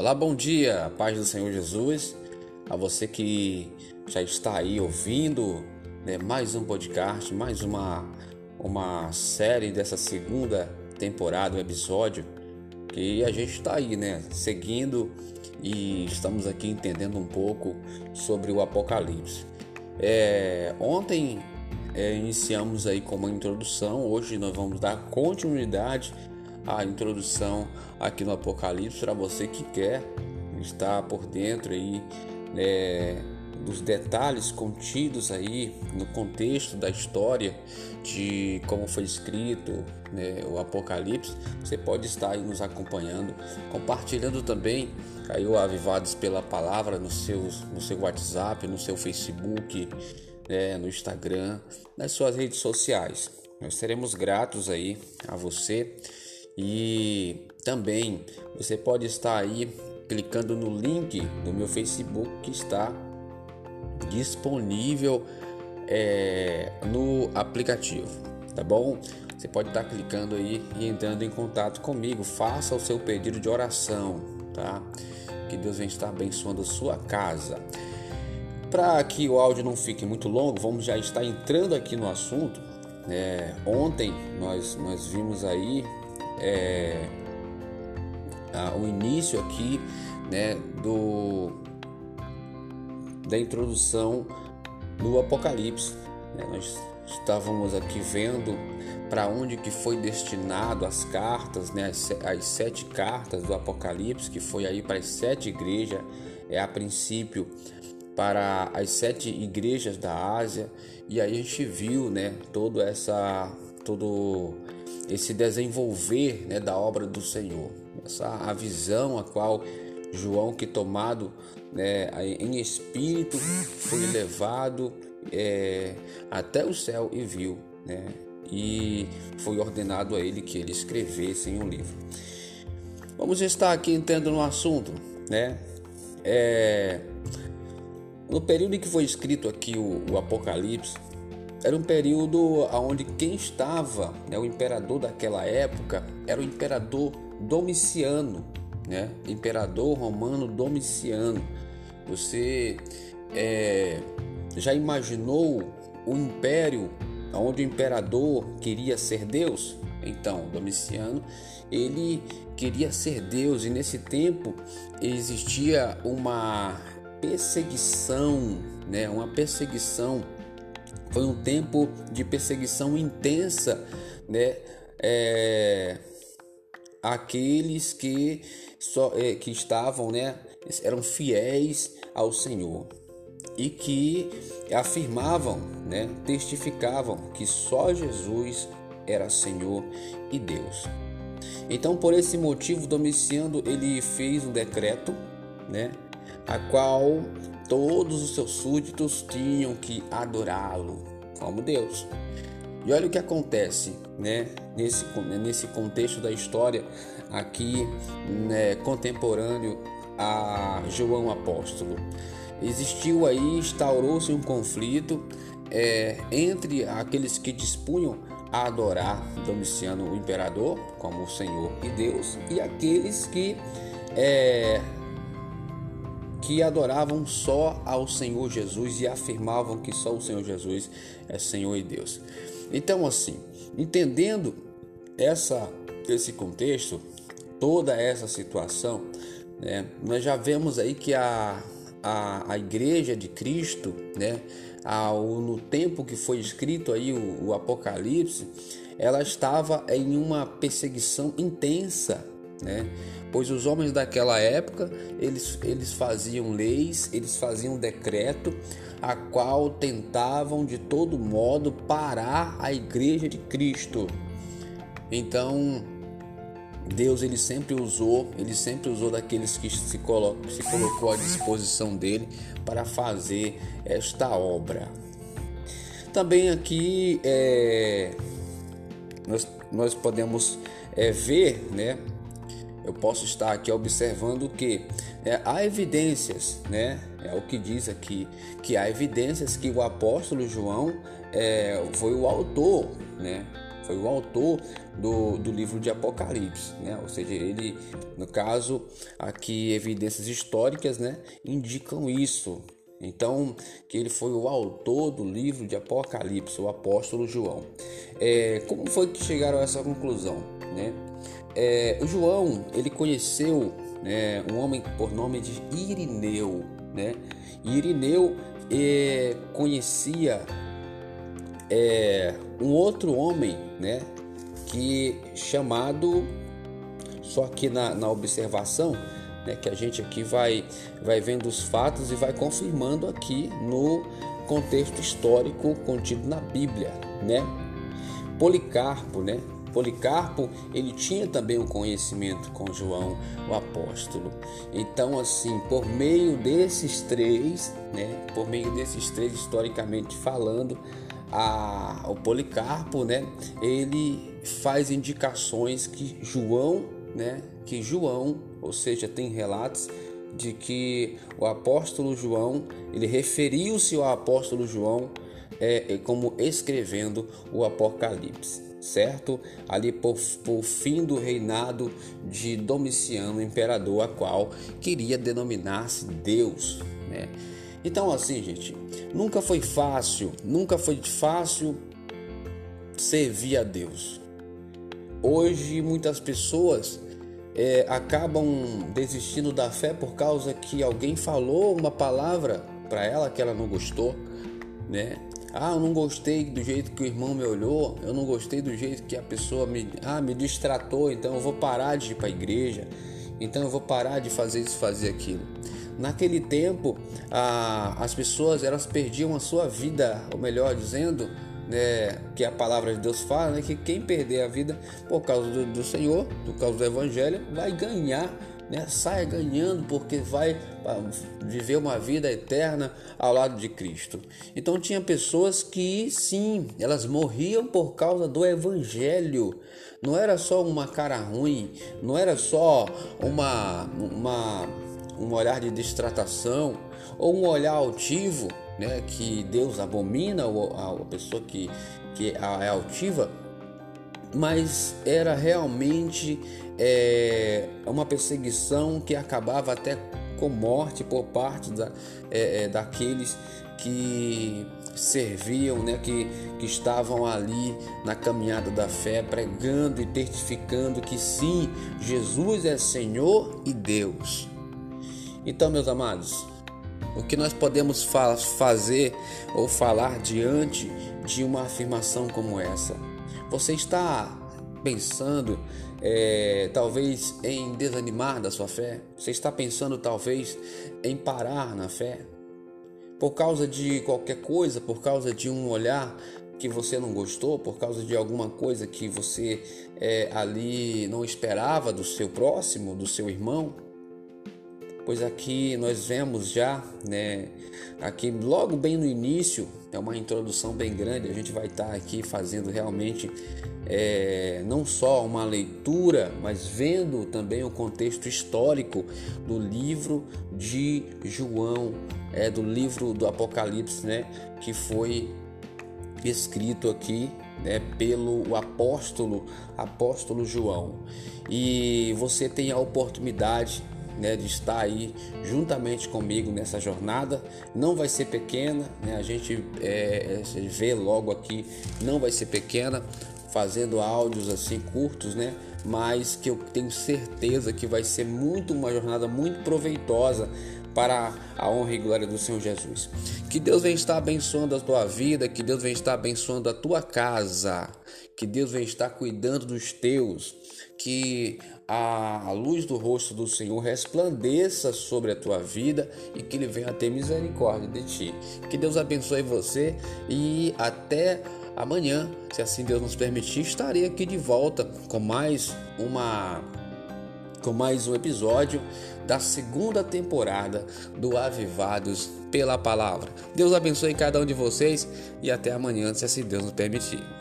Olá, bom dia, paz do Senhor Jesus, a você que já está aí ouvindo né, mais um podcast, mais uma, uma série dessa segunda temporada, um episódio, que a gente está aí, né, seguindo e estamos aqui entendendo um pouco sobre o Apocalipse. É, ontem é, iniciamos aí com uma introdução, hoje nós vamos dar continuidade a introdução aqui no Apocalipse para você que quer estar por dentro aí né, dos detalhes contidos aí no contexto da história de como foi escrito né, o Apocalipse, você pode estar aí nos acompanhando, compartilhando também aí o Avivados pela Palavra no seu, no seu WhatsApp, no seu Facebook, né, no Instagram, nas suas redes sociais. Nós seremos gratos aí a você e também você pode estar aí clicando no link do meu Facebook que está disponível é, no aplicativo, tá bom? Você pode estar clicando aí e entrando em contato comigo. Faça o seu pedido de oração, tá? Que Deus venha estar abençoando a sua casa. Para que o áudio não fique muito longo, vamos já estar entrando aqui no assunto. É, ontem nós, nós vimos aí é, a, o início aqui né, do, da introdução do Apocalipse. Né? Nós estávamos aqui vendo para onde que foi destinado as cartas, né, as, as, sete cartas do Apocalipse, que foi aí para as sete igrejas, é a princípio para as sete igrejas da Ásia, e aí a gente viu, né, todo essa todo esse desenvolver né, da obra do Senhor, essa a visão a qual João, que tomado né, em espírito, foi levado é, até o céu e viu, né, e foi ordenado a ele que ele escrevesse em um livro. Vamos estar aqui entrando no assunto, né? É, no período em que foi escrito aqui o, o Apocalipse, era um período onde quem estava, né, o imperador daquela época, era o imperador Domiciano, né? Imperador romano Domiciano. Você é, já imaginou o império onde o imperador queria ser Deus? Então, Domiciano, ele queria ser Deus e nesse tempo existia uma perseguição, né? Uma perseguição foi um tempo de perseguição intensa, né? É, aqueles que só é, que estavam, né? Eram fiéis ao Senhor e que afirmavam, né? Testificavam que só Jesus era Senhor e Deus. Então, por esse motivo, Domiciano ele fez um decreto, né? A qual todos os seus súditos tinham que adorá-lo como Deus. E olha o que acontece, né? Nesse, nesse contexto da história aqui né, contemporâneo a João Apóstolo. Existiu aí, instaurou-se um conflito é, entre aqueles que dispunham a adorar Domiciano, o imperador, como o Senhor e Deus, e aqueles que é, que adoravam só ao Senhor Jesus e afirmavam que só o Senhor Jesus é Senhor e Deus. Então, assim, entendendo essa, esse contexto, toda essa situação, né, nós já vemos aí que a, a, a igreja de Cristo, né, ao, no tempo que foi escrito aí o, o Apocalipse, ela estava em uma perseguição intensa, né? pois os homens daquela época eles, eles faziam leis, eles faziam decreto, a qual tentavam de todo modo parar a igreja de Cristo. Então Deus ele sempre usou, ele sempre usou daqueles que se, colocou, se colocou à disposição dele para fazer esta obra. Também aqui é, nós, nós podemos é, ver, né? Eu posso estar aqui observando que é, há evidências, né? É o que diz aqui, que há evidências que o apóstolo João é, foi o autor, né? foi o autor do, do livro de Apocalipse, né? Ou seja, ele, no caso, aqui evidências históricas, né, indicam isso. Então, que ele foi o autor do livro de Apocalipse, o apóstolo João. É, como foi que chegaram a essa conclusão, né? É, o João, ele conheceu né, um homem por nome de Irineu, né? Irineu é, conhecia é, um outro homem, né? Que chamado, só que na, na observação, né, que a gente aqui vai, vai vendo os fatos e vai confirmando aqui no contexto histórico contido na Bíblia, né? Policarpo, né? Policarpo, ele tinha também um conhecimento com João, o apóstolo. Então, assim, por meio desses três, né, por meio desses três historicamente falando, a, o Policarpo, né, ele faz indicações que João, né, que João, ou seja, tem relatos de que o apóstolo João, ele referiu-se ao apóstolo João é, como escrevendo o Apocalipse certo? Ali por, por fim do reinado de Domiciano, imperador, a qual queria denominar-se Deus, né? Então, assim, gente, nunca foi fácil, nunca foi fácil servir a Deus. Hoje, muitas pessoas é, acabam desistindo da fé por causa que alguém falou uma palavra para ela que ela não gostou, né? Ah, eu não gostei do jeito que o irmão me olhou, eu não gostei do jeito que a pessoa me, ah, me distratou, então eu vou parar de ir para a igreja, então eu vou parar de fazer isso, fazer aquilo. Naquele tempo, as pessoas elas perdiam a sua vida, ou melhor dizendo, né, que a palavra de Deus fala, né, que quem perder a vida por causa do, do Senhor, por causa do Evangelho, vai ganhar né? Ganhando porque vai ah, viver uma vida eterna ao lado de Cristo. Então tinha pessoas que sim, elas morriam por causa do evangelho. Não era só uma cara ruim, não era só uma, uma um olhar de distratação ou um olhar altivo, né, que Deus abomina a pessoa que, que é altiva, mas era realmente é, uma perseguição que acabava até com morte por parte da, é, é, daqueles que serviam, né, que, que estavam ali na caminhada da fé, pregando e testificando que sim, Jesus é Senhor e Deus. Então, meus amados, o que nós podemos fa fazer ou falar diante de uma afirmação como essa? Você está pensando é, talvez em desanimar da sua fé? Você está pensando talvez em parar na fé? Por causa de qualquer coisa, por causa de um olhar que você não gostou, por causa de alguma coisa que você é, ali não esperava do seu próximo, do seu irmão? Pois aqui nós vemos já, né, aqui logo bem no início, é uma introdução bem grande, a gente vai estar aqui fazendo realmente é, não só uma leitura, mas vendo também o contexto histórico do livro de João, é, do livro do Apocalipse, né, que foi escrito aqui né, pelo apóstolo apóstolo João. E você tem a oportunidade né, de estar aí juntamente comigo nessa jornada. Não vai ser pequena, né, a gente é, é vê logo aqui, não vai ser pequena, fazendo áudios assim curtos, né? Mas que eu tenho certeza que vai ser muito uma jornada muito proveitosa para a honra e glória do Senhor Jesus. Que Deus venha estar abençoando a tua vida, que Deus venha estar abençoando a tua casa, que Deus venha estar cuidando dos teus, que a luz do rosto do Senhor resplandeça sobre a tua vida e que Ele venha ter misericórdia de ti. Que Deus abençoe você e até amanhã, se assim Deus nos permitir, estarei aqui de volta com mais uma com mais um episódio da segunda temporada do Avivados pela Palavra. Deus abençoe cada um de vocês e até amanhã, se assim Deus nos permitir.